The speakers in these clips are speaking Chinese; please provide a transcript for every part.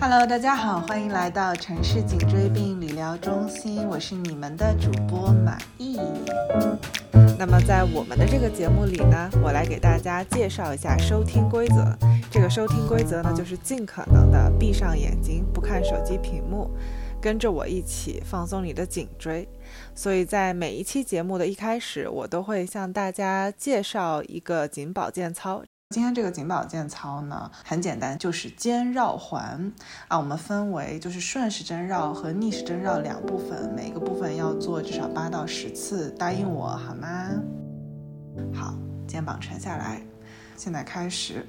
Hello，大家好，欢迎来到城市颈椎病理疗中心，我是你们的主播马毅。那么在我们的这个节目里呢，我来给大家介绍一下收听规则。这个收听规则呢，就是尽可能的闭上眼睛，不看手机屏幕，跟着我一起放松你的颈椎。所以在每一期节目的一开始，我都会向大家介绍一个颈保健操。今天这个颈保健操呢，很简单，就是肩绕环啊。我们分为就是顺时针绕和逆时针绕两部分，每个部分要做至少八到十次，答应我好吗？好，肩膀沉下来，现在开始，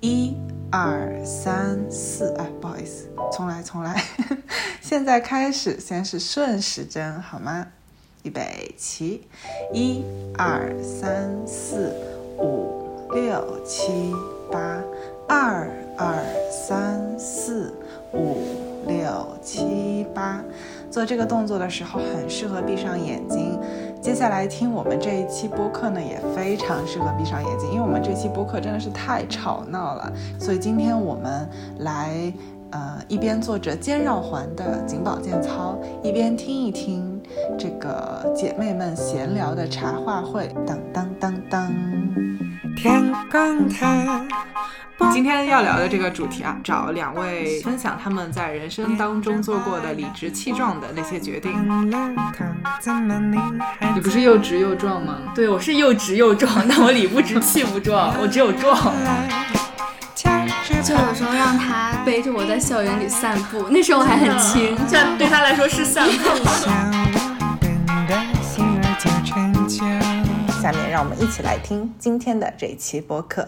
一、二、三、四，哎，不好意思，重来，重来。现在开始，先是顺时针好吗？预备起，一、二、三、四、五。六七八，二二三四五六七八，做这个动作的时候很适合闭上眼睛。接下来听我们这一期播客呢，也非常适合闭上眼睛，因为我们这期播客真的是太吵闹了。所以今天我们来，呃，一边做着肩绕环的颈保健操，一边听一听这个姐妹们闲聊的茶话会。当当当当。今天要聊的这个主题啊，找两位分享他们在人生当中做过的理直气壮的那些决定。你不是又直又壮吗？对，我是又直又壮，但我理不直气不壮，我只有壮。就有时候让他背着我在校园里散步，那时候我还很轻，这对他来说是散步。下面让我们一起来听今天的这一期播客。